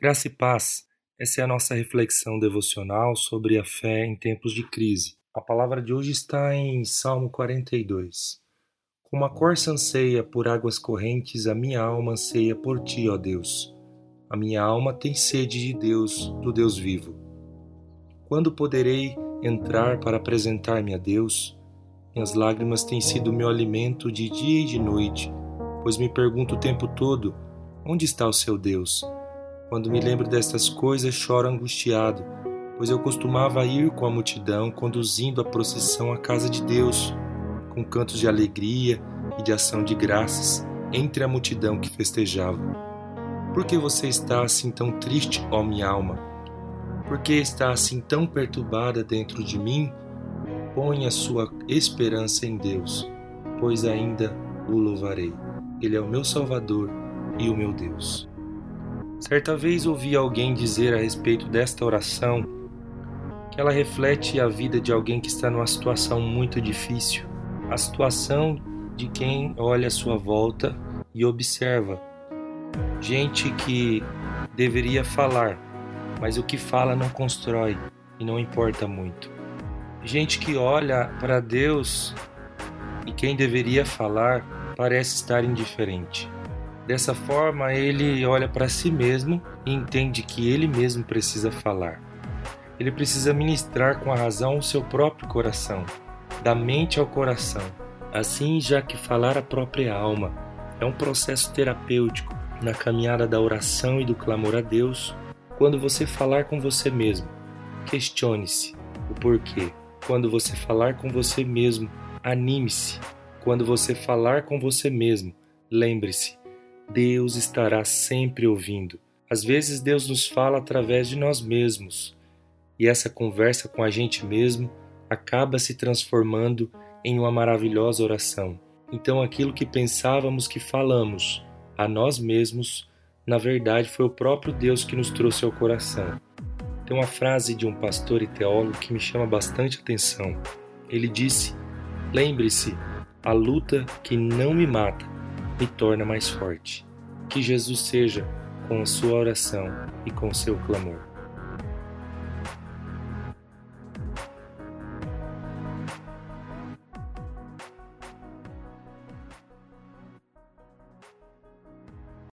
Graça e paz. Essa é a nossa reflexão devocional sobre a fé em tempos de crise. A palavra de hoje está em Salmo 42. Como a corça anseia por águas correntes, a minha alma anseia por ti, ó Deus. A minha alma tem sede de Deus, do Deus vivo. Quando poderei entrar para apresentar-me a Deus? Minhas lágrimas têm sido meu alimento de dia e de noite, pois me pergunto o tempo todo: onde está o seu Deus? Quando me lembro destas coisas, choro angustiado, pois eu costumava ir com a multidão conduzindo a procissão à casa de Deus, com cantos de alegria e de ação de graças entre a multidão que festejava. Por que você está assim tão triste, ó minha alma? Por que está assim tão perturbada dentro de mim? Põe a sua esperança em Deus, pois ainda o louvarei. Ele é o meu Salvador e o meu Deus. Certa vez ouvi alguém dizer a respeito desta oração que ela reflete a vida de alguém que está numa situação muito difícil, a situação de quem olha à sua volta e observa. Gente que deveria falar, mas o que fala não constrói e não importa muito. Gente que olha para Deus e quem deveria falar parece estar indiferente. Dessa forma, ele olha para si mesmo e entende que ele mesmo precisa falar. Ele precisa ministrar com a razão o seu próprio coração, da mente ao coração. Assim, já que falar a própria alma é um processo terapêutico na caminhada da oração e do clamor a Deus, quando você falar com você mesmo, questione-se o porquê. Quando você falar com você mesmo, anime-se. Quando você falar com você mesmo, lembre-se Deus estará sempre ouvindo. Às vezes Deus nos fala através de nós mesmos, e essa conversa com a gente mesmo acaba se transformando em uma maravilhosa oração. Então aquilo que pensávamos que falamos a nós mesmos, na verdade foi o próprio Deus que nos trouxe ao coração. Tem uma frase de um pastor e teólogo que me chama bastante atenção. Ele disse: Lembre-se, a luta que não me mata me torna mais forte. Que Jesus seja com a sua oração e com seu clamor.